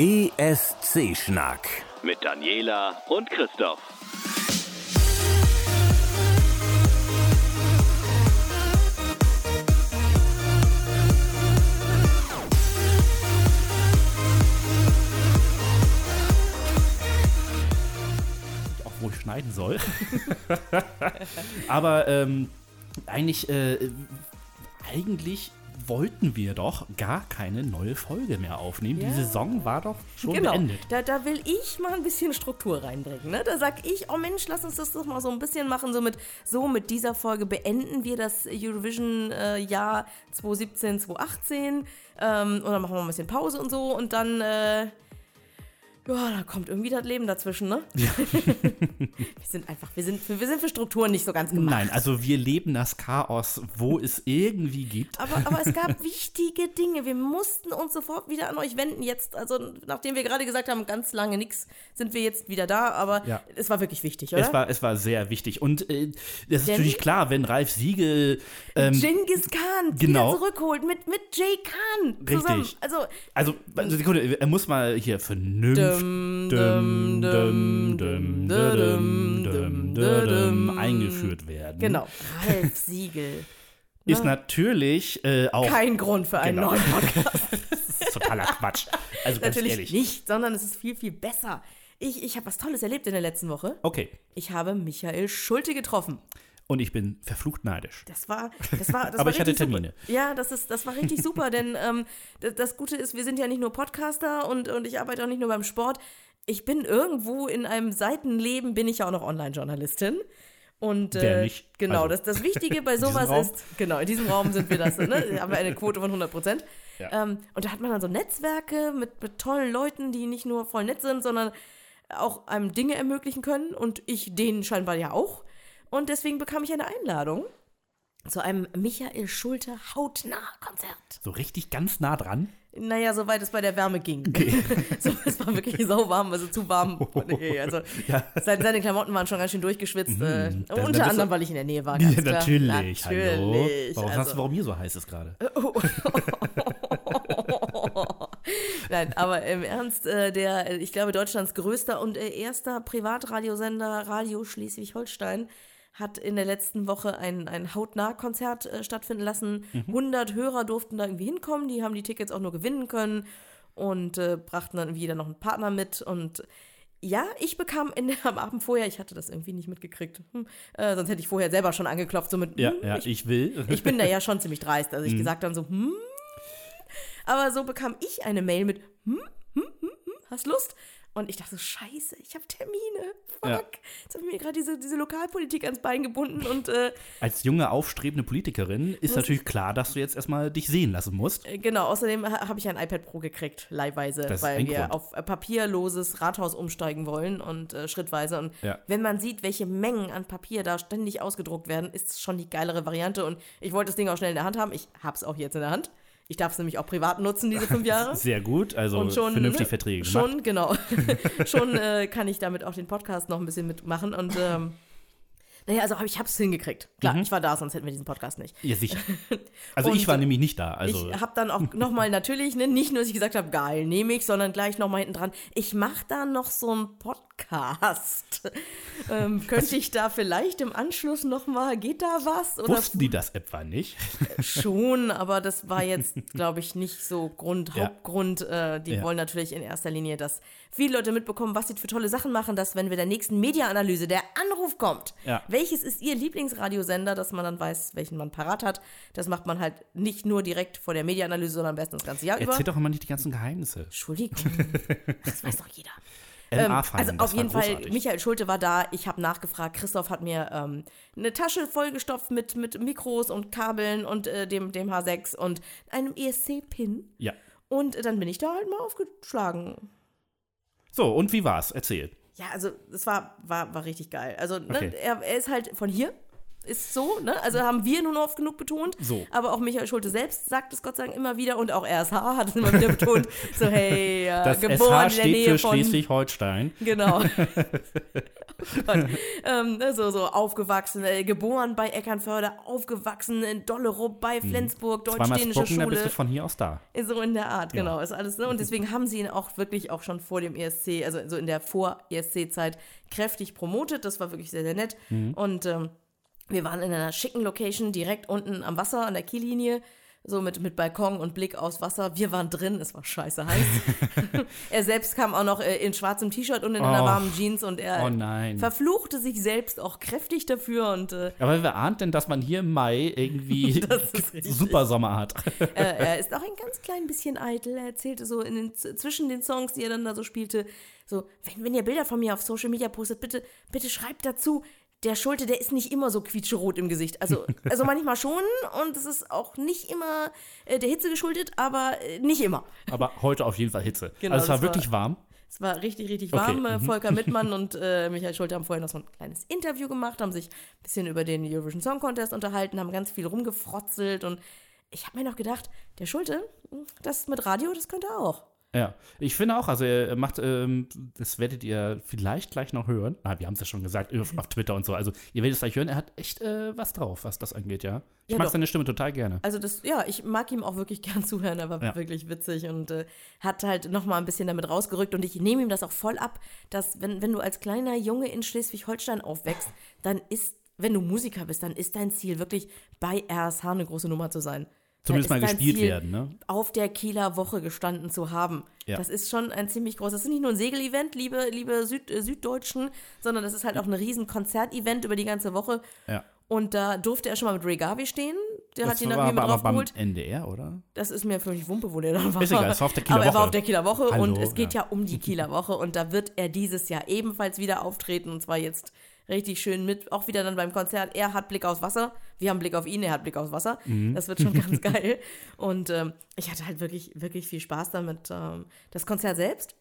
ESC-Schnack mit Daniela und Christoph. auch wo ich schneiden soll. Aber ähm, eigentlich, äh, eigentlich wollten wir doch gar keine neue Folge mehr aufnehmen. Ja. Die Saison war doch schon genau. beendet. Da, da will ich mal ein bisschen Struktur reinbringen. Ne? Da sag ich, oh Mensch, lass uns das doch mal so ein bisschen machen. So mit, so mit dieser Folge beenden wir das Eurovision-Jahr 2017, 2018. Ähm, und dann machen wir ein bisschen Pause und so. Und dann, äh, ja, da kommt irgendwie das Leben dazwischen, ne? wir sind einfach, wir sind, wir sind für Strukturen nicht so ganz gemacht. Nein, also wir leben das Chaos, wo es irgendwie gibt. Aber, aber es gab wichtige Dinge. Wir mussten uns sofort wieder an euch wenden. Jetzt, also nachdem wir gerade gesagt haben, ganz lange nichts, sind wir jetzt wieder da. Aber Ja. es war wirklich wichtig, oder? Es war, es war sehr wichtig. Und äh, das ist Denn- natürlich klar, wenn Ralf Siegel. Ähm, Genghis Khan genau. wieder zurückholt mit, mit Jay Khan zusammen. Richtig. Also, also, also, Sekunde, er muss mal hier vernünftig eingeführt werden. Genau, Ralf Siegel. Ist natürlich äh, auch. Kein Grund für einen genau. neuen Podcast. das ist totaler Quatsch. Also ganz natürlich ehrlich. nicht, sondern es ist viel, viel besser. Ich, ich habe was Tolles erlebt in der letzten Woche. Okay. Ich habe Michael Schulte getroffen. Und ich bin verflucht neidisch. Das war, das war, das Aber war ich hatte Termine. Super. Ja, das ist, das war richtig super, denn ähm, das, das Gute ist, wir sind ja nicht nur Podcaster und, und ich arbeite auch nicht nur beim Sport. Ich bin irgendwo in einem Seitenleben, bin ich ja auch noch Online-Journalistin. Und äh, nicht? genau, Also, das, das Wichtige bei sowas ist, genau, in diesem Raum sind wir das, ne? Haben wir eine Quote von 100 Prozent. Ja. Ähm, und da hat man dann so Netzwerke mit, mit tollen Leuten, die nicht nur voll nett sind, sondern auch einem Dinge ermöglichen können und ich denen scheinbar ja auch. Und deswegen bekam ich eine Einladung zu einem Michael Schulte Hautnah-Konzert. So richtig ganz nah dran. Naja, soweit es bei der Wärme ging. so, es war wirklich so warm, also zu warm. Nee, also, Ja. seine, Klamotten waren schon ganz schön durchgeschwitzt. äh, dann- dann unter anderem, weil ich in der Nähe war. Ja, klar. natürlich. Hallo. Natürlich. Warum, also, hast warum mir so heiß ist gerade? Nein, aber im Ernst, äh, der, äh, ich glaube, Deutschlands größter und äh, erster Privatradiosender Radio Schleswig-Holstein hat in der letzten Woche ein, ein Hautnah-Konzert äh, stattfinden lassen. 100 Hörer durften da irgendwie hinkommen, die haben die Tickets auch nur gewinnen können und äh, brachten dann irgendwie noch einen Partner mit und ja, ich bekam in der, am Abend vorher, ich hatte das irgendwie nicht mitgekriegt, hm, äh, sonst hätte ich vorher selber schon angeklopft, so mit, Ja, hm, ja, ich ich will. ich bin da ja schon ziemlich dreist. Also ich gesagt dann so, hm. Aber so bekam ich eine Mail mit, hm, hm, hm, hm, hast Lust? Und ich dachte so, scheiße, ich habe Termine. Fuck. Ja. Jetzt habe ich mir gerade diese, diese Lokalpolitik ans Bein gebunden und äh, Als junge, aufstrebende Politikerin ist natürlich klar, dass du jetzt erstmal dich sehen lassen musst. äh, genau, außerdem ha- habe ich ein iPad Pro gekriegt, leihweise, Das ist weil ein wir Grund. auf äh, papierloses Rathaus umsteigen wollen und äh, schrittweise. Und Ja. wenn man sieht, welche Mengen an Papier da ständig ausgedruckt werden, ist es schon die geilere Variante. Und ich wollte das Ding auch schnell in der Hand haben. Ich habe es auch jetzt in der Hand. Ich darf es nämlich auch privat nutzen, diese fünf Jahre. Sehr gut, also und schon vernünftig ne, Verträge gemacht. Schon, genau. schon äh, kann ich damit auch den Podcast noch ein bisschen mitmachen und ähm, naja, also ich habe es hingekriegt. Klar, Mhm. ich war da, sonst hätten wir diesen Podcast nicht. Ja, sicher. Also Und, ich war nämlich nicht da. Also ich habe dann auch nochmal natürlich, ne, nicht nur, dass ich gesagt habe, geil, nehme ich, sondern gleich nochmal hinten dran, ich mache da noch so einen Podcast. ähm, könnte ich da vielleicht im Anschluss nochmal, geht da was? Oder wussten die das etwa nicht? Schon, aber das war jetzt, glaube ich, nicht so Grund, Ja. Hauptgrund. Äh, die Ja. wollen natürlich in erster Linie, dass viele Leute mitbekommen, was sie für tolle Sachen machen, dass wenn wir der nächsten Media-Analyse der Anruf kommt, Ja. welches ist ihr Lieblingsradiosender, dass man dann weiß, welchen man parat hat. Das macht man halt nicht nur direkt vor der Media-Analyse, sondern am besten das ganze Jahr über. Erzähl doch immer nicht die ganzen Geheimnisse. Entschuldigung, das weiß doch jeder. Ähm, also auf jeden Fall, großartig. Michael Schulte war da. Ich habe nachgefragt. Christoph hat mir ähm, eine Tasche vollgestopft mit, mit Mikros und Kabeln und äh, dem, dem H6 und einem ESC-Pin. Ja. Und dann bin ich da halt mal aufgeschlagen. So, und wie war's? Erzähl. Ja, also das war, war, war richtig geil. Also ne, Okay. er, er ist halt von hier. Ist so, ne? Also haben wir nun oft genug betont. So. Aber auch Michael Schulte selbst sagt es Gott sei Dank immer wieder und auch RSH hat es immer wieder betont. So, hey, äh, Das geboren SH in der steht Nähe für von. Schleswig-Holstein. Genau. oh ähm, so, so aufgewachsen, äh, geboren bei Eckernförde, aufgewachsen in Dollerup bei Flensburg, Mhm. Zweimal deutsch-dänische Spocken, dann bist du Schule. von hier aus da. So in der Art, Ja. genau. Ist alles, ne? Und deswegen haben sie ihn auch wirklich auch schon vor dem ESC, also so in der Vor-ESC-Zeit, kräftig promotet. Das war wirklich sehr, sehr nett. Mhm. Und ähm, wir waren in einer schicken Location direkt unten am Wasser, an der Kiellinie. So mit, mit Balkon und Blick aufs Wasser. Wir waren drin, es war scheiße heiß. er selbst kam auch noch äh, in schwarzem T-Shirt und in einer Oh. warmen Jeans und er Oh nein. verfluchte sich selbst auch kräftig dafür und äh, Aber wer ahnt denn, dass man hier im Mai irgendwie super Sommer hat? äh, er ist auch ein ganz klein bisschen eitel. Er erzählte so in den, zwischen den Songs, die er dann da so spielte, so, wenn, wenn ihr Bilder von mir auf Social Media postet, bitte, bitte schreibt dazu, der Schulte, der ist nicht immer so quietschrot im Gesicht. Also, also manchmal schon und es ist auch nicht immer äh, der Hitze geschuldet, aber äh, nicht immer. Aber heute auf jeden Fall Hitze. Genau, also es war wirklich warm. Es war richtig, richtig Okay, warm. Äh, mhm. Volker Mittmann und äh, Michael Schulte haben vorher noch so ein kleines Interview gemacht, haben sich ein bisschen über den Eurovision Song Contest unterhalten, haben ganz viel rumgefrotzelt und ich habe mir noch gedacht, der Schulte, das mit Radio, das könnte er auch. Ja, ich finde auch, also er macht, ähm, das werdet ihr vielleicht gleich noch hören. Ah, wir haben es ja schon gesagt, auf, Twitter und so. Also ihr werdet es gleich hören, er hat echt äh, was drauf, was das angeht, ja. Ich Ja, mag doch. seine Stimme total gerne. Also das, ja, ich mag ihm auch wirklich gern zuhören, er war Ja. wirklich witzig und äh, hat halt noch mal ein bisschen damit rausgerückt und ich nehme ihm das auch voll ab, dass wenn, wenn du als kleiner Junge in Schleswig-Holstein aufwächst, dann ist, wenn du Musiker bist, dann ist dein Ziel wirklich bei RSH eine große Nummer zu sein. Zumindest mal gespielt werden, ne? Auf der Kieler Woche gestanden zu haben. Ja. Das ist schon ein ziemlich großes, das ist nicht nur ein Segelevent, liebe, liebe Süd, äh, Süddeutschen, sondern das ist halt auch ein riesen Konzertevent über die ganze Woche. Ja. Und da durfte er schon mal mit Ray Garvey stehen. Der hat Das ihn dann hier mit aber, aber beim draufgeholt. NDR, oder? Das ist mir völlig Wumpe, wo der dann war. Ist egal, es war auf der Kieler Aber er war Woche. auf der Kieler Woche Hallo, und es geht ja. ja. um die Kieler Woche und da wird er dieses Jahr ebenfalls wieder auftreten und zwar jetzt richtig schön mit, auch wieder dann beim Konzert. Er hat Blick aufs Wasser, wir haben Blick auf ihn, er hat Blick aufs Wasser. Mhm. Das wird schon ganz geil. Und ähm, ich hatte halt wirklich, wirklich viel Spaß damit. Ähm, das Konzert selbst,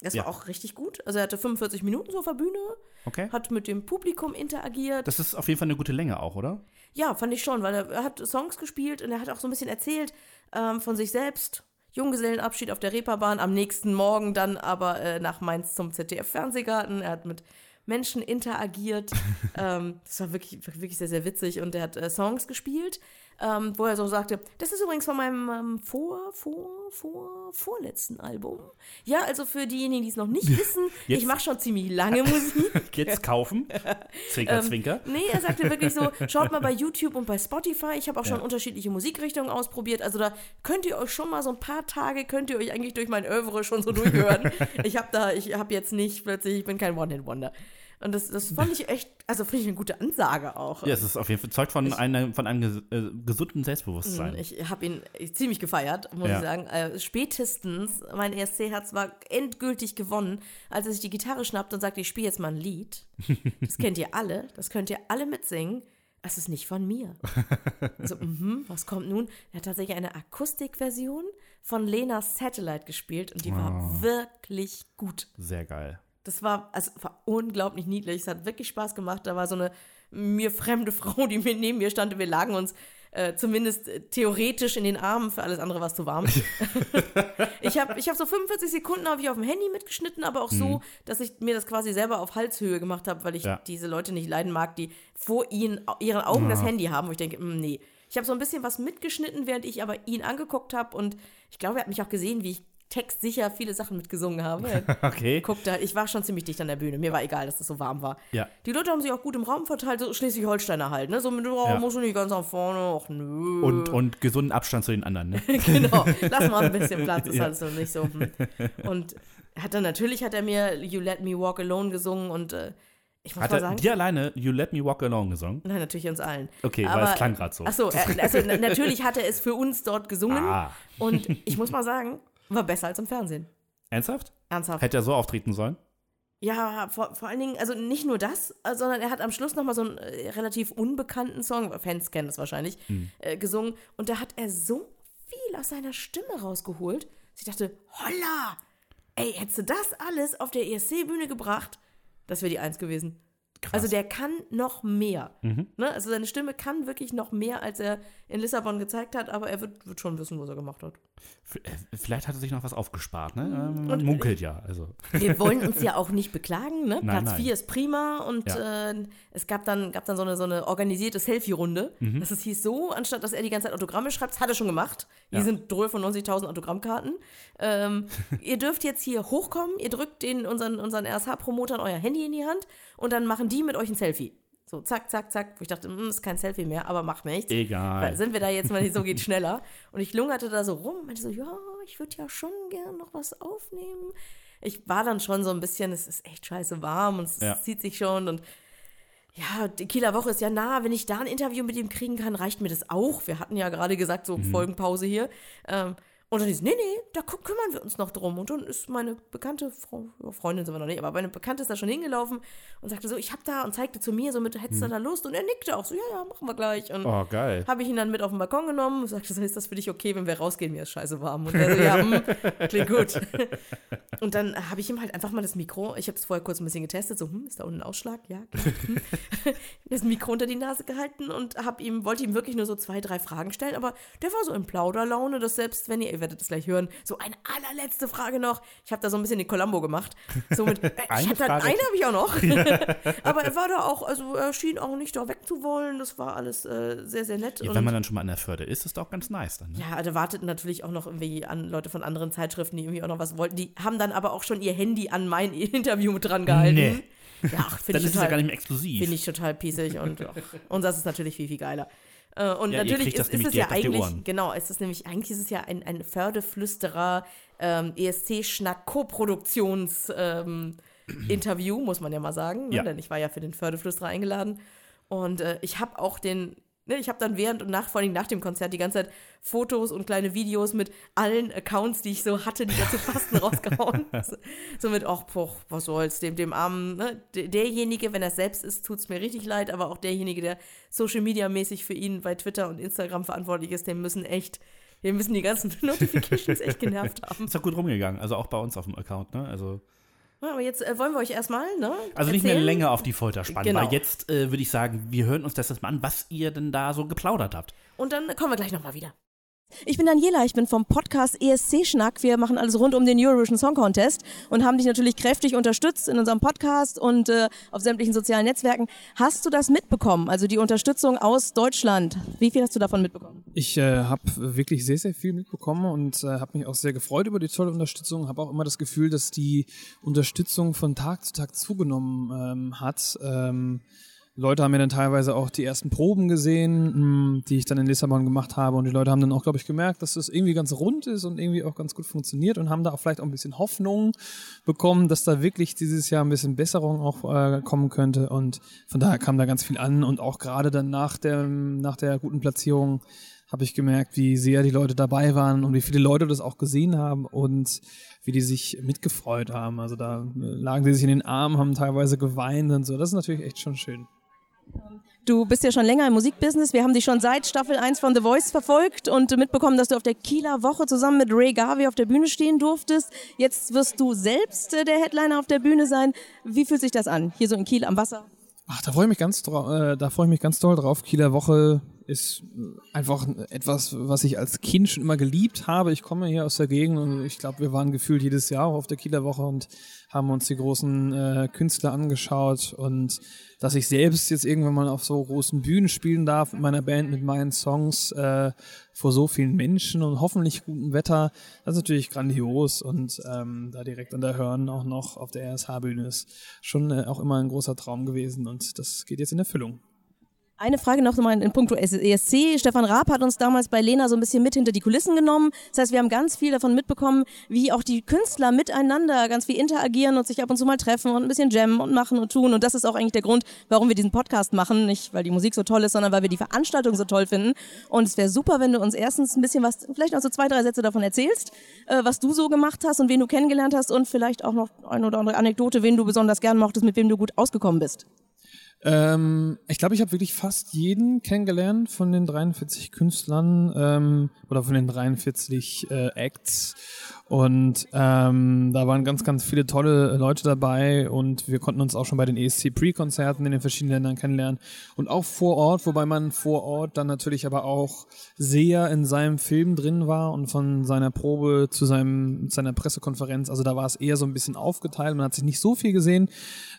das Ja. war auch richtig gut. Also er hatte 45 Minuten so auf der Bühne, Okay. hat mit dem Publikum interagiert. Das ist auf jeden Fall eine gute Länge auch, oder? Ja, fand ich schon, weil er, hat Songs gespielt und er hat auch so ein bisschen erzählt ähm, von sich selbst. Junggesellenabschied auf der Reeperbahn, am nächsten Morgen dann aber äh, nach Mainz zum ZDF-Fernsehgarten. Er hat mit Menschen interagiert. ähm, das war wirklich, wirklich sehr, sehr witzig und er hat äh, Songs gespielt, ähm, wo er so sagte, das ist übrigens von meinem ähm, vor, vor, vor, vorletzten Album. Ja, also für diejenigen, die es noch nicht wissen, Jetzt- ich mache schon ziemlich lange Musik. Jetzt kaufen. Zwinker, Ähm, zwinker. Nee, er sagte wirklich so, schaut mal bei YouTube und bei Spotify. Ich habe auch schon Ja. unterschiedliche Musikrichtungen ausprobiert. Also da könnt ihr euch schon mal so ein paar Tage, könnt ihr euch eigentlich durch mein Oeuvre schon so durchhören. ich habe da, ich habe jetzt nicht plötzlich, ich bin kein One-Hit-Wonder. Und das, das fand ich echt, also finde ich eine gute Ansage auch. Ja, es ist auf jeden Fall zeugt von, einer, von einem ges äh, gesunden Selbstbewusstsein. Ich habe ihn ziemlich gefeiert, muss Ja. ich sagen. Äh, spätestens, mein ESC-Herz war endgültig gewonnen, als er sich die Gitarre schnappt und sagt, ich spiele jetzt mal ein Lied. Das kennt ihr alle, das könnt ihr alle mitsingen. Das ist nicht von mir. So, mhm, was kommt nun? Er hat tatsächlich eine Akustikversion von Lenas Satellite gespielt und die war wirklich gut. Sehr geil. Das war, also, war unglaublich niedlich. Es hat wirklich Spaß gemacht. Da war so eine mir fremde Frau, die mir neben mir stand und wir lagen uns äh, zumindest äh, theoretisch in den Armen. Für alles andere war es zu warm. ich habe ich hab so 45 Sekunden habe ich auf dem Handy mitgeschnitten, aber auch so, dass ich mir das quasi selber auf Halshöhe gemacht habe, weil ich Mhm. Ja. diese Leute nicht leiden mag, die vor ihnen, ihren Augen das Ja. Handy haben, wo ich denke, mm, nee. Ich habe so ein bisschen was mitgeschnitten, während ich aber ihn angeguckt habe und ich glaube, er hat mich auch gesehen, wie ich textsicher viele Sachen mitgesungen habe. Okay. Guck da, ich war schon ziemlich dicht an der Bühne. Mir war egal, dass das so warm war. Ja. Die Leute haben sich auch gut im Raum verteilt, so Schleswig-Holsteiner halt, ne? So mit Raum Ja. musst du nicht ganz nach vorne. Ach nö. Und, und gesunden Abstand zu den anderen, ne? genau, lass mal ein bisschen Platz, ist Ja. halt so nicht so. hm. Und hat dann natürlich hat er mir You Let Me Walk Alone gesungen und äh, ich muss Hat mal sagen. dir alleine You Let Me Walk Alone gesungen? Nein, natürlich uns allen. Okay, weil es klang grad so. Achso, also na- natürlich hat er es für uns dort gesungen. Ah. Und ich muss mal sagen, war besser als im Fernsehen. Ernsthaft? Ernsthaft. Hätte er so auftreten sollen? Ja, vor, vor allen Dingen, also nicht nur das, äh, sondern er hat am Schluss nochmal so einen äh, relativ unbekannten Song, Fans kennen das wahrscheinlich, äh, gesungen. Und da hat er so viel aus seiner Stimme rausgeholt, dass ich dachte, holla, ey, hättest du das alles auf der ESC-Bühne gebracht, das wäre die Eins gewesen. Krass. Also der kann noch mehr. Ne? Also seine Stimme kann wirklich noch mehr, als er in Lissabon gezeigt hat, aber er wird, wird schon wissen, was er gemacht hat. Äh, Vielleicht hat er sich noch was aufgespart, ne? Ähm, Man Und- munkelt ja. Also. Wir wollen uns ja auch nicht beklagen, ne? Nein, Platz nein. 4 ist prima und Ja. äh, es gab dann, gab dann so eine, so eine organisierte Selfie-Runde. Mhm. Das es hieß so, anstatt dass er die ganze Zeit Autogramme schreibt, das hat er schon gemacht. Hier Ja. sind 95.000 Autogrammkarten. Ähm, ihr dürft jetzt hier hochkommen, ihr drückt den, unseren, unseren RSH-Promotern euer Handy in die Hand und dann machen die mit euch ein Selfie. So, zack, zack, zack. Wo ich dachte, hm, ist kein Selfie mehr, aber macht nichts. Egal. Weil sind wir da jetzt mal, so geht schneller. Und ich lungerte da so rum und meinte so, ja, ich würde ja schon gern noch was aufnehmen. Ich war dann schon so ein bisschen, es ist echt scheiße warm und es Ja. zieht sich schon und ja, die Kieler Woche ist ja nah. Wenn ich da ein Interview mit ihm kriegen kann, reicht mir das auch. Wir hatten ja gerade gesagt, so Folgenpause hier. Ähm, und dann hieß, nee, nee, da kü- kümmern wir uns noch drum. Und dann ist meine bekannte Frau, Freundin sind wir noch nicht, aber meine Bekannte ist da schon hingelaufen und sagte so, ich hab da und zeigte zu mir so mit, hättest du da Lust? Und er nickte auch so, ja, ja, machen wir gleich. Und Oh, geil. habe ich ihn dann mit auf den Balkon genommen und sagte, so, ist das für dich okay, wenn wir rausgehen? Mir ist scheiße warm. Und er so, ja, hm, klingt gut. Und dann habe ich ihm halt einfach mal das Mikro, ich habe es vorher kurz ein bisschen getestet, so, hm, ist da unten ein Ausschlag? Ja, klar. Hm. das Mikro unter die Nase gehalten und hab ihm, wollte ihm wirklich nur so zwei, drei Fragen stellen, aber der war so in Plauderlaune, dass selbst wenn ihr werdet es gleich hören, so eine allerletzte Frage noch. Ich habe da so ein bisschen den Columbo gemacht. So mit, äh, Eine ich Frage? eine habe ich auch noch. aber er war da auch, also er schien auch nicht da wegzuwollen. Das war alles äh, sehr, sehr nett. Ja, und wenn man dann schon mal an der Förde ist, ist das auch ganz nice dann. Ne? ja, da warteten natürlich auch noch irgendwie an Leute von anderen Zeitschriften, die irgendwie auch noch was wollten. Die haben dann aber auch schon ihr Handy an mein Interview mit dran gehalten. Nee. Ja, finde Dann ich ist es ja gar total, nicht mehr exklusiv. finde ich total pießig und und das ist natürlich viel, viel geiler. Äh, Und Ja, natürlich ist, ist es ja eigentlich, genau, es ist nämlich, eigentlich ist es ja ein, ein Fördeflüsterer ähm, ESC-Schnack-Koproduktions- ähm, Interview, muss man ja mal sagen, ne? Ja. denn ich war ja für den Fördeflüsterer eingeladen. Und äh, ich habe auch den, ne, ich habe dann während und nach, vor allem nach dem Konzert, die ganze Zeit Fotos und kleine Videos mit allen Accounts, die ich so hatte, die dazu passten, rausgehauen. so, mit, ach, poch, was soll's, dem, dem armen, ne? Derjenige, wenn er es selbst ist, tut's mir richtig leid, aber auch derjenige, der Social Media mäßig für ihn bei Twitter und Instagram verantwortlich ist, dem müssen echt, dem müssen die ganzen Notifications echt genervt haben. Ist doch gut rumgegangen. Also auch bei uns auf dem Account, ne? Also, aber jetzt äh, wollen wir euch erstmal, ne? also nicht mehr erzählen? länger auf die Folter spannen, Genau. weil jetzt äh, würde ich sagen, wir hören uns das jetzt mal an, was ihr denn da so geplaudert habt. Und dann kommen wir gleich nochmal wieder. Ich bin Daniela, ich bin vom Podcast ESC Schnack. Wir machen alles rund um den Eurovision Song Contest und haben dich natürlich kräftig unterstützt in unserem Podcast und äh, auf sämtlichen sozialen Netzwerken. Hast du das mitbekommen? Also die Unterstützung aus Deutschland. Wie viel hast du davon mitbekommen? Ich äh, habe wirklich sehr, sehr viel mitbekommen und äh, habe mich auch sehr gefreut über die tolle Unterstützung. Habe auch immer das Gefühl, dass die Unterstützung von Tag zu Tag zugenommen ähm, hat. Ähm, Leute haben mir dann teilweise auch die ersten Proben gesehen, mh, die ich dann in Lissabon gemacht habe. Und die Leute haben dann auch, glaube ich, gemerkt, dass das irgendwie ganz rund ist und irgendwie auch ganz gut funktioniert und haben da auch vielleicht auch ein bisschen Hoffnung bekommen, dass da wirklich dieses Jahr ein bisschen Besserung auch äh, kommen könnte. Und von daher kam da ganz viel an. Und auch gerade dann nach der, nach der guten Platzierung habe ich gemerkt, wie sehr die Leute dabei waren und wie viele Leute das auch gesehen haben und wie die sich mitgefreut haben. Also da lagen die sich in den Armen, haben teilweise geweint und so. Das ist natürlich echt schon schön. Du bist ja schon länger im Musikbusiness. Wir haben dich schon seit Staffel 1 von The Voice verfolgt und mitbekommen, dass du auf der Kieler Woche zusammen mit Ray Garvey auf der Bühne stehen durftest. Jetzt wirst du selbst äh, der Headliner auf der Bühne sein. Wie fühlt sich das an? Hier so in Kiel am Wasser? Ach, da freue ich mich ganz, äh, da freue ich mich ganz doll drauf. Kieler Woche ist einfach etwas, was ich als Kind schon immer geliebt habe. Ich komme hier aus der Gegend und ich glaube, wir waren gefühlt jedes Jahr auf der Kieler Woche und haben uns die großen äh, Künstler angeschaut und dass ich selbst jetzt irgendwann mal auf so großen Bühnen spielen darf mit meiner Band, mit meinen Songs äh, vor so vielen Menschen und hoffentlich gutem Wetter, das ist natürlich grandios und ähm, da direkt an der Hörn auch noch auf der RSH-Bühne ist schon äh, auch immer ein großer Traum gewesen und das geht jetzt in Erfüllung. Eine Frage noch mal in puncto ESC. Stefan Raab hat uns damals bei Lena so ein bisschen mit hinter die Kulissen genommen. Das heißt, wir haben ganz viel davon mitbekommen, wie auch die Künstler miteinander ganz viel interagieren und sich ab und zu mal treffen und ein bisschen jammen und machen und tun. Und das ist auch eigentlich der Grund, warum wir diesen Podcast machen. Nicht, weil die Musik so toll ist, sondern weil wir die Veranstaltung so toll finden. Und es wäre super, wenn du uns erstens ein bisschen was, vielleicht noch so zwei, drei Sätze davon erzählst, äh, was du so gemacht hast und wen du kennengelernt hast und vielleicht auch noch eine oder andere Anekdote, wen du besonders gern mochtest, mit wem du gut ausgekommen bist. Ähm, ich glaube, ich habe wirklich fast jeden kennengelernt von den 43 Künstlern ähm, oder von den 43 äh, Acts. Und ähm, da waren ganz, ganz viele tolle Leute dabei. Und wir konnten uns auch schon bei den ESC Pre-Konzerten in den verschiedenen Ländern kennenlernen. Und auch vor Ort, wobei man vor Ort dann natürlich aber auch sehr in seinem Film drin war und von seiner Probe zu seinem, seiner Pressekonferenz, also da war es eher so ein bisschen aufgeteilt, man hat sich nicht so viel gesehen,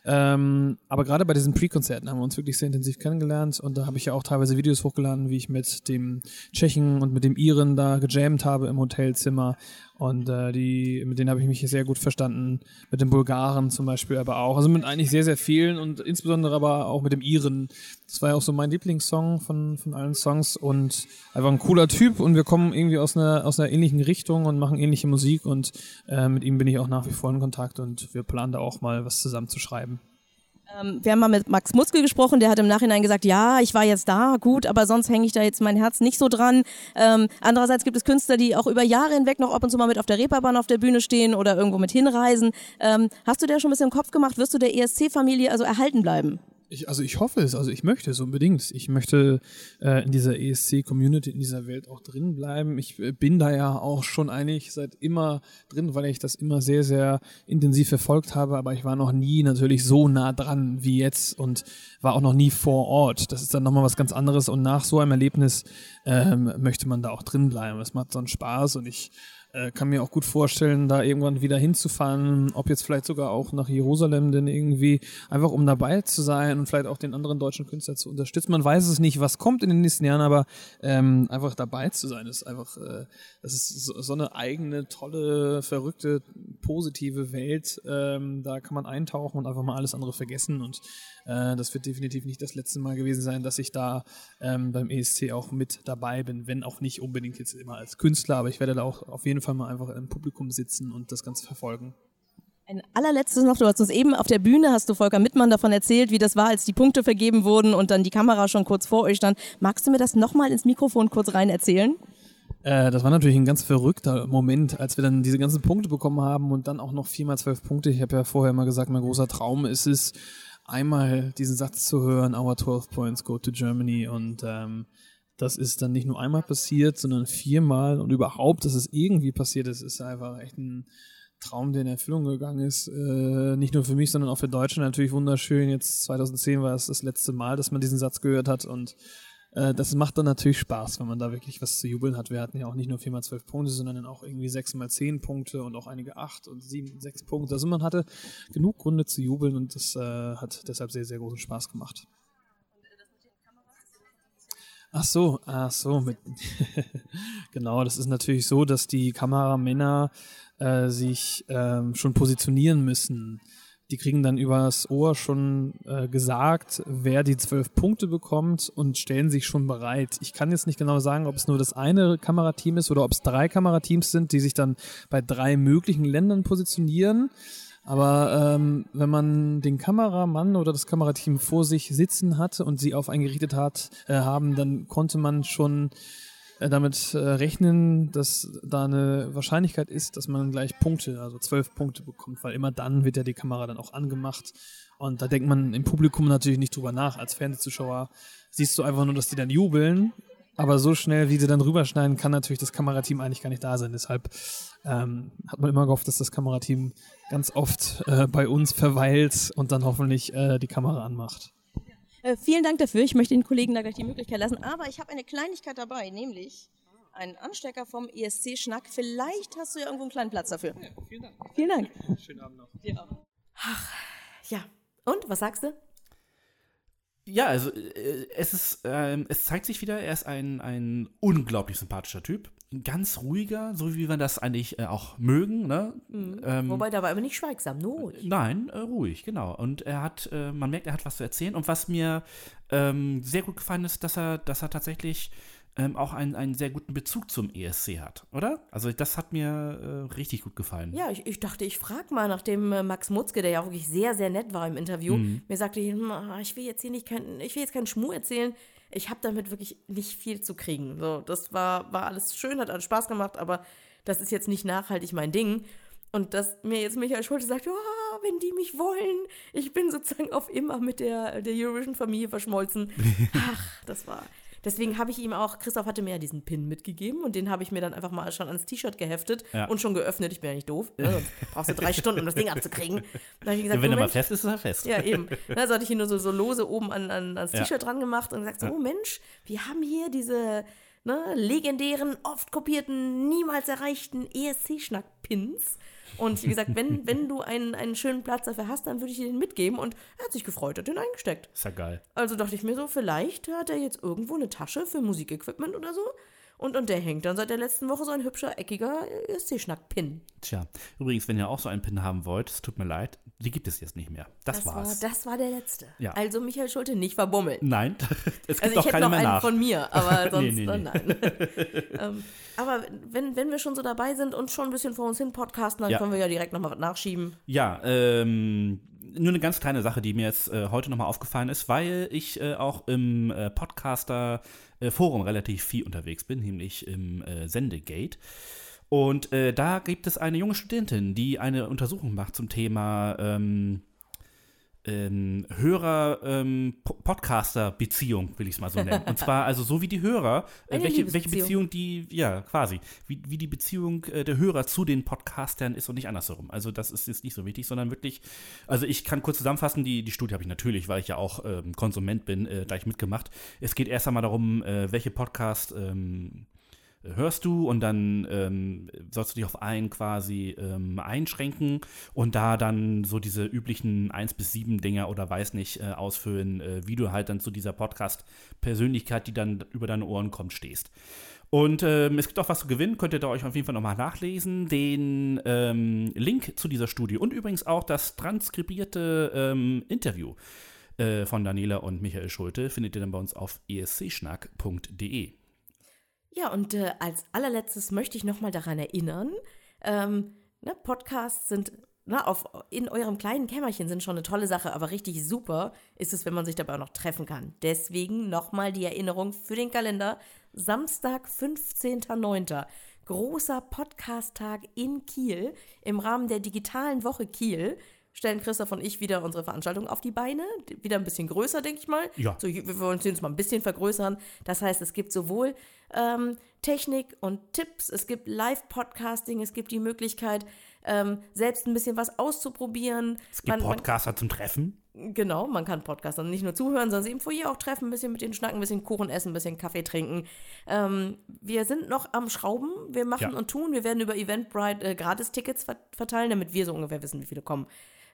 ähm, aber gerade bei diesen Pre-Konzerten haben wir uns wirklich sehr intensiv kennengelernt und da habe ich ja auch teilweise Videos hochgeladen, wie ich mit dem Tschechen und mit dem Iren da gejammt habe im Hotelzimmer und äh, die, mit denen habe ich mich sehr gut verstanden. Mit den Bulgaren zum Beispiel aber auch. Also mit eigentlich sehr, sehr vielen und insbesondere aber auch mit dem Iren. Das war ja auch so mein Lieblingssong von, von allen Songs und einfach ein cooler Typ und wir kommen irgendwie aus einer, aus einer ähnlichen Richtung und machen ähnliche Musik und äh, mit ihm bin ich auch nach wie vor in Kontakt und wir planen da auch mal was zusammen zu schreiben. Ähm, wir haben mal mit Max Muskel gesprochen, der hat im Nachhinein gesagt, ja, ich war jetzt da, gut, aber sonst hänge ich da jetzt mein Herz nicht so dran. Ähm, andererseits gibt es Künstler, die auch über Jahre hinweg noch ab und zu mal mit auf der Reeperbahn auf der Bühne stehen oder irgendwo mit hinreisen. Ähm, hast du dir schon ein bisschen im Kopf gemacht, wirst du der ESC-Familie also erhalten bleiben? Ich, also ich hoffe es, also ich möchte es unbedingt. Ich möchte äh, in dieser ESC-Community, in dieser Welt auch drin bleiben. Ich äh, bin da ja auch schon eigentlich seit immer drin, weil ich das immer sehr, sehr intensiv verfolgt habe, aber ich war noch nie natürlich so nah dran wie jetzt und war auch noch nie vor Ort. Das ist dann nochmal was ganz anderes und nach so einem Erlebnis ähm, möchte man da auch drin bleiben. Es macht so einen Spaß und ich äh, kann mir auch gut vorstellen, da irgendwann wieder hinzufahren, ob jetzt vielleicht sogar auch nach Jerusalem, denn irgendwie einfach um dabei zu sein und vielleicht auch den anderen deutschen Künstler zu unterstützen. Man weiß es nicht, was kommt in den nächsten Jahren, aber ähm, einfach dabei zu sein, ist einfach, äh, das ist so, so eine eigene, tolle, verrückte, positive Welt. Ähm, da kann man eintauchen und einfach mal alles andere vergessen und äh, das wird definitiv nicht das letzte Mal gewesen sein, dass ich da ähm, beim ESC auch mit dabei bin, wenn auch nicht unbedingt jetzt immer als Künstler, aber ich werde da auch auf jeden Fall mal einfach im Publikum sitzen und das Ganze verfolgen. Ein allerletztes noch, du hast uns eben auf der Bühne, hast du Volker Mittmann davon erzählt, wie das war, als die Punkte vergeben wurden und dann die Kamera schon kurz vor euch stand. Magst du mir das nochmal ins Mikrofon kurz rein erzählen? Äh, das war natürlich ein ganz verrückter Moment, als wir dann diese ganzen Punkte bekommen haben und dann auch noch viermal zwölf Punkte. Ich habe ja vorher mal gesagt, mein großer Traum ist es, einmal diesen Satz zu hören, our 12 points go to Germany und ähm, das ist dann nicht nur einmal passiert, sondern viermal und überhaupt, dass es irgendwie passiert ist, ist einfach echt ein Traum, der in Erfüllung gegangen ist. Äh, nicht nur für mich, sondern auch für Deutschland natürlich wunderschön. Jetzt 2010 war es das letzte Mal, dass man diesen Satz gehört hat und äh, das macht dann natürlich Spaß, wenn man da wirklich was zu jubeln hat. Wir hatten ja auch nicht nur 4 mal 12 Punkte, sondern dann auch irgendwie 6 mal 10 Punkte und auch einige 8 und 7, 6 Punkte. Also man hatte genug Gründe zu jubeln und das äh, hat deshalb sehr, sehr großen Spaß gemacht. Ach so, ach so, mit genau, das ist natürlich so, dass die Kameramänner äh, sich ähm, schon positionieren müssen die kriegen dann übers Ohr schon äh, gesagt, wer die zwölf Punkte bekommt und stellen sich schon bereit. Ich kann jetzt nicht genau sagen, ob es nur das eine Kamerateam ist oder ob es drei Kamerateams sind, die sich dann bei drei möglichen Ländern positionieren. Aber ähm, wenn man den Kameramann oder das Kamerateam vor sich sitzen hatte und sie auf eingerichtet hat, äh, haben, dann konnte man schon äh, damit äh, rechnen, dass da eine Wahrscheinlichkeit ist, dass man gleich Punkte, also zwölf Punkte bekommt, weil immer dann wird ja die Kamera dann auch angemacht. Und da denkt man im Publikum natürlich nicht drüber nach. Als Fernsehzuschauer siehst du einfach nur, dass die dann jubeln. Aber so schnell, wie sie dann rüberschneiden, kann natürlich das Kamerateam eigentlich gar nicht da sein. Deshalb ähm, hat man immer gehofft, dass das Kamerateam ganz oft äh, bei uns verweilt und dann hoffentlich äh, die Kamera anmacht. Äh, vielen Dank dafür. Ich möchte den Kollegen da gleich die Möglichkeit lassen. Aber ich habe eine Kleinigkeit dabei, nämlich einen Anstecker vom ESC Schnack. Vielleicht hast du ja irgendwo einen kleinen Platz dafür. Ja, vielen Dank. Vielen Dank. Schönen Abend noch. Auch. Ach, ja. Und, was sagst du? Ja, also äh, es ist, äh, es zeigt sich wieder, er ist ein, ein unglaublich sympathischer Typ ganz ruhiger, so wie wir das eigentlich äh, auch mögen. Ne? Mhm. Ähm, Wobei der war aber nicht schweigsam, nur ruhig. Nein, äh, ruhig, genau. Und er hat, äh, man merkt, er hat was zu erzählen. Und was mir ähm, sehr gut gefallen ist, dass er, dass er tatsächlich ähm, auch einen, einen sehr guten Bezug zum ESC hat, oder? Also das hat mir äh, richtig gut gefallen. Ja, ich, ich dachte, ich frage mal, nachdem äh, Max Mutzke, der ja wirklich sehr, sehr nett war im Interview, mhm. mir sagte, hm, ich will jetzt hier nicht kein, ich will jetzt keinen Schmuh erzählen, ich habe damit wirklich nicht viel zu kriegen. So, das war, war alles schön, hat alles Spaß gemacht, aber das ist jetzt nicht nachhaltig mein Ding. Und dass mir jetzt Michael Schulte sagt, oh, wenn die mich wollen. Ich bin sozusagen auf immer mit der, der Eurovision-Familie verschmolzen. Ach, das war. Deswegen habe ich ihm auch, Christoph hatte mir ja diesen Pin mitgegeben und den habe ich mir dann einfach mal schon ans T-Shirt geheftet Ja. und schon geöffnet. Ich bin ja nicht doof. Ne? Sonst brauchst du drei Stunden, um das Ding abzukriegen. Dann habe ich gesagt, Wenn er mal fest ist, ist er fest. ja, eben. Also hatte ich ihn nur so, so lose oben an, an, ans Ja. T-Shirt dran gemacht und gesagt, so, oh Mensch, wir haben hier diese ne, legendären, oft kopierten, niemals erreichten ESC-Schnack-Pins. Und wie gesagt, wenn, wenn du einen, einen schönen Platz dafür hast, dann würde ich dir den mitgeben. Und er hat sich gefreut, hat den eingesteckt. Ist ja geil. Also dachte ich mir so, vielleicht hat er jetzt irgendwo eine Tasche für Musikequipment oder so. Und, und der hängt dann seit der letzten Woche so ein hübscher, eckiger ESC-Schnack-Pin. Tja, übrigens, wenn ihr auch so einen Pin haben wollt, es tut mir leid, die gibt es jetzt nicht mehr. Das, Das war, war's. das war der letzte. Ja. Also Michael Schulte nicht verbummeln. Nein, es gibt Also auch ich hätte keine noch mehr einen nach. von mir, aber sonst Nee, nee, nee. nein. ähm, aber wenn, wenn wir schon so dabei sind und schon ein bisschen vor uns hin podcasten, dann Ja. können wir ja direkt nochmal was nachschieben. Ja, ähm, nur eine ganz kleine Sache, die mir jetzt äh, heute nochmal aufgefallen ist, weil ich äh, auch im äh, Podcaster-Forum relativ viel unterwegs bin, nämlich im äh, Sendegate. Und äh, da gibt es eine junge Studentin, die eine Untersuchung macht zum Thema ähm, ähm, Hörer-Podcaster-Beziehung, will ich es mal so nennen. Und zwar also so wie die Hörer, äh, welche, welche. Beziehung die, ja, quasi, wie, wie die Beziehung äh, der Hörer zu den Podcastern ist und nicht andersrum. Also das ist jetzt nicht so wichtig, sondern wirklich, also ich kann kurz zusammenfassen, die, die Studie habe ich natürlich, weil ich ja auch ähm, Konsument bin, äh, gleich mitgemacht. Es geht erst einmal darum, äh, welche Podcast ähm, hörst du und dann ähm, sollst du dich auf einen quasi ähm, einschränken und da dann so diese üblichen 1 bis 7 Dinger oder weiß nicht äh, ausfüllen, äh, wie du halt dann zu dieser Podcast-Persönlichkeit, die dann über deine Ohren kommt, stehst. Und ähm, es gibt auch was zu gewinnen, könnt ihr da euch auf jeden Fall nochmal nachlesen. Den ähm, Link zu dieser Studie und übrigens auch das transkribierte ähm, Interview äh, von Daniela und Michael Schulte findet ihr dann bei uns auf escschnack.de. Ja, und äh, als allerletztes möchte ich nochmal daran erinnern, ähm, ne, Podcasts sind na, auf, in eurem kleinen Kämmerchen sind schon eine tolle Sache, aber richtig super ist es, wenn man sich dabei auch noch treffen kann. Deswegen nochmal die Erinnerung für den Kalender. Samstag, 15.09. Großer Podcast-Tag in Kiel im Rahmen der digitalen Woche Kiel. Stellen Christoph und ich wieder unsere Veranstaltung auf die Beine. Wieder ein bisschen größer, denke ich mal. Ja. So, wir wollen uns mal ein bisschen vergrößern. Das heißt, es gibt sowohl ähm, Technik und Tipps, es gibt Live-Podcasting, es gibt die Möglichkeit, ähm, selbst ein bisschen was auszuprobieren. Es gibt Man- man- Podcaster zum Treffen. Genau, man kann Podcastern nicht nur zuhören, sondern sie im Foyer auch treffen, ein bisschen mit denen schnacken, ein bisschen Kuchen essen, ein bisschen Kaffee trinken. Ähm, wir sind noch am Schrauben, wir machen Ja. und tun. Wir werden über Eventbrite äh, Gratis-Tickets ver verteilen, damit wir so ungefähr wissen, wie viele kommen.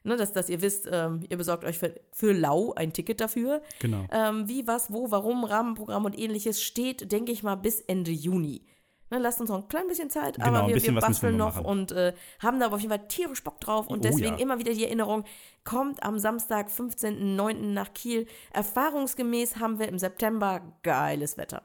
Ne, dass, dass ihr wisst, ähm, ihr besorgt euch für, für lau ein Ticket dafür. Genau. Ähm, wie, was, wo, warum, Rahmenprogramm und ähnliches steht, denke ich mal, bis Ende Juni. Ne, lasst uns noch ein klein bisschen Zeit, Genau, aber wir, wir müssen wir basteln noch noch machen. und äh, haben da aber auf jeden Fall tierisch Bock drauf. Und Oh deswegen ja. immer wieder die Erinnerung, kommt am Samstag, 15.09. nach Kiel. Erfahrungsgemäß haben wir im September geiles Wetter.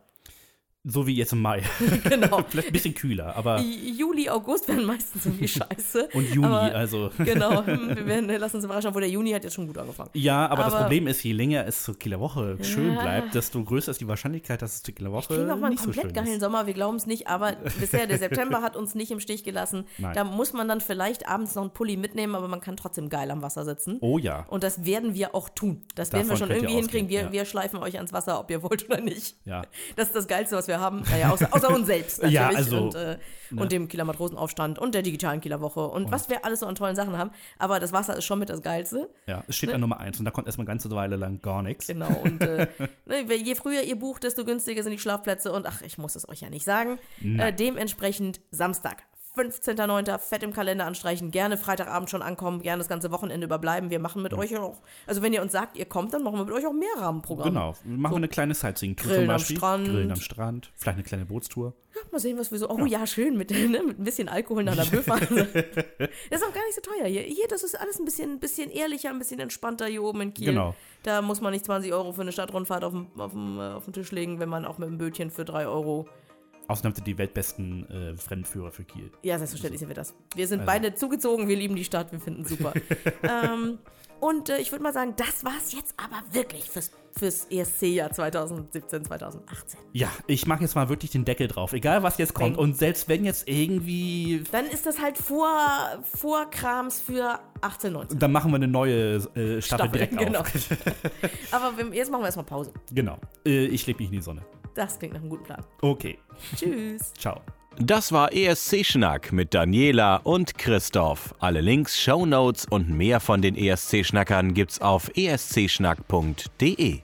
So wie jetzt im Mai. Genau. Vielleicht ein bisschen kühler, aber. Juli, August werden meistens irgendwie scheiße. Und Juni, aber, also. Genau, wir werden, lassen uns überraschen, obwohl der Juni hat jetzt schon gut angefangen. Ja, aber, das Aber- Problem ist, je länger es zur Kieler Woche schön Ja. bleibt, desto größer ist die Wahrscheinlichkeit, dass es zur Kieler Woche Kriegen wir auch mal einen so komplett schön geilen ist. Sommer, wir glauben es nicht, aber bisher, der September hat uns nicht im Stich gelassen. Nein. Da muss man dann vielleicht abends noch einen Pulli mitnehmen, aber man kann trotzdem geil am Wasser sitzen. Oh ja. Und das werden wir auch tun. Das werden wir Davon schon irgendwie hinkriegen. Wir, ja. wir schleifen euch ans Wasser, ob ihr wollt oder nicht. Ja. Das ist das Geilste, was wir haben. Naja, außer, außer uns selbst natürlich. Ja, also, und, äh, und dem Kieler Matrosenaufstand und der digitalen Kieler Woche und, was wir alles so an tollen Sachen haben. Aber das Wasser ist schon mit das Geilste. Ja, es steht an Nummer eins und da kommt erstmal eine ganze Weile lang gar nichts. Genau. Und äh, ne, je früher ihr bucht, desto günstiger sind die Schlafplätze. Und ach, ich muss es euch ja nicht sagen. Äh, dementsprechend Samstag. 15.09. fett im Kalender anstreichen, gerne Freitagabend schon ankommen, gerne das ganze Wochenende überbleiben. Wir machen mit euch auch, also wenn ihr uns sagt, ihr kommt, dann machen wir mit euch auch mehr Rahmenprogramm. Genau. Wir machen eine kleine Sightseeing-Tour zum am Beispiel. Strand. Grillen am Strand. Vielleicht eine kleine Bootstour. Mal sehen, was wir so. Oh ja, schön, mit, ne, mit ein bisschen Alkohol nach der Böfahrt. das ist auch gar nicht so teuer hier. Hier, das ist alles ein bisschen, bisschen ehrlicher, ein bisschen entspannter hier oben in Kiel. Genau. Da muss man nicht 20 Euro für eine Stadtrundfahrt auf dem, auf dem, äh, auf den Tisch legen, wenn man auch mit dem Bötchen für 3 Euro Außerdem ihr die weltbesten äh, Fremdenführer für Kiel. Ja, selbstverständlich sind wir das. Wir sind Also. beide zugezogen, wir lieben die Stadt, wir finden es super. ähm, und äh, ich würde mal sagen, das war's jetzt aber wirklich fürs, fürs ESC-Jahr 2017, 2018. Ja, ich mache jetzt mal wirklich den Deckel drauf, egal was jetzt kommt. Und selbst wenn jetzt irgendwie, Dann ist das halt vor, vor Krams für 18, 19. dann machen wir eine neue äh, Staffel, Staffel, direkt genau. auf. Aber wir, jetzt machen wir erstmal Pause. genau. Äh, ich leg mich in die Sonne. Das klingt nach einem guten Plan. Okay, Tschüss. ciao. Das war ESC Schnack mit Daniela und Christoph. Alle Links, Shownotes und mehr von den ESC Schnackern gibt's auf escschnack.de.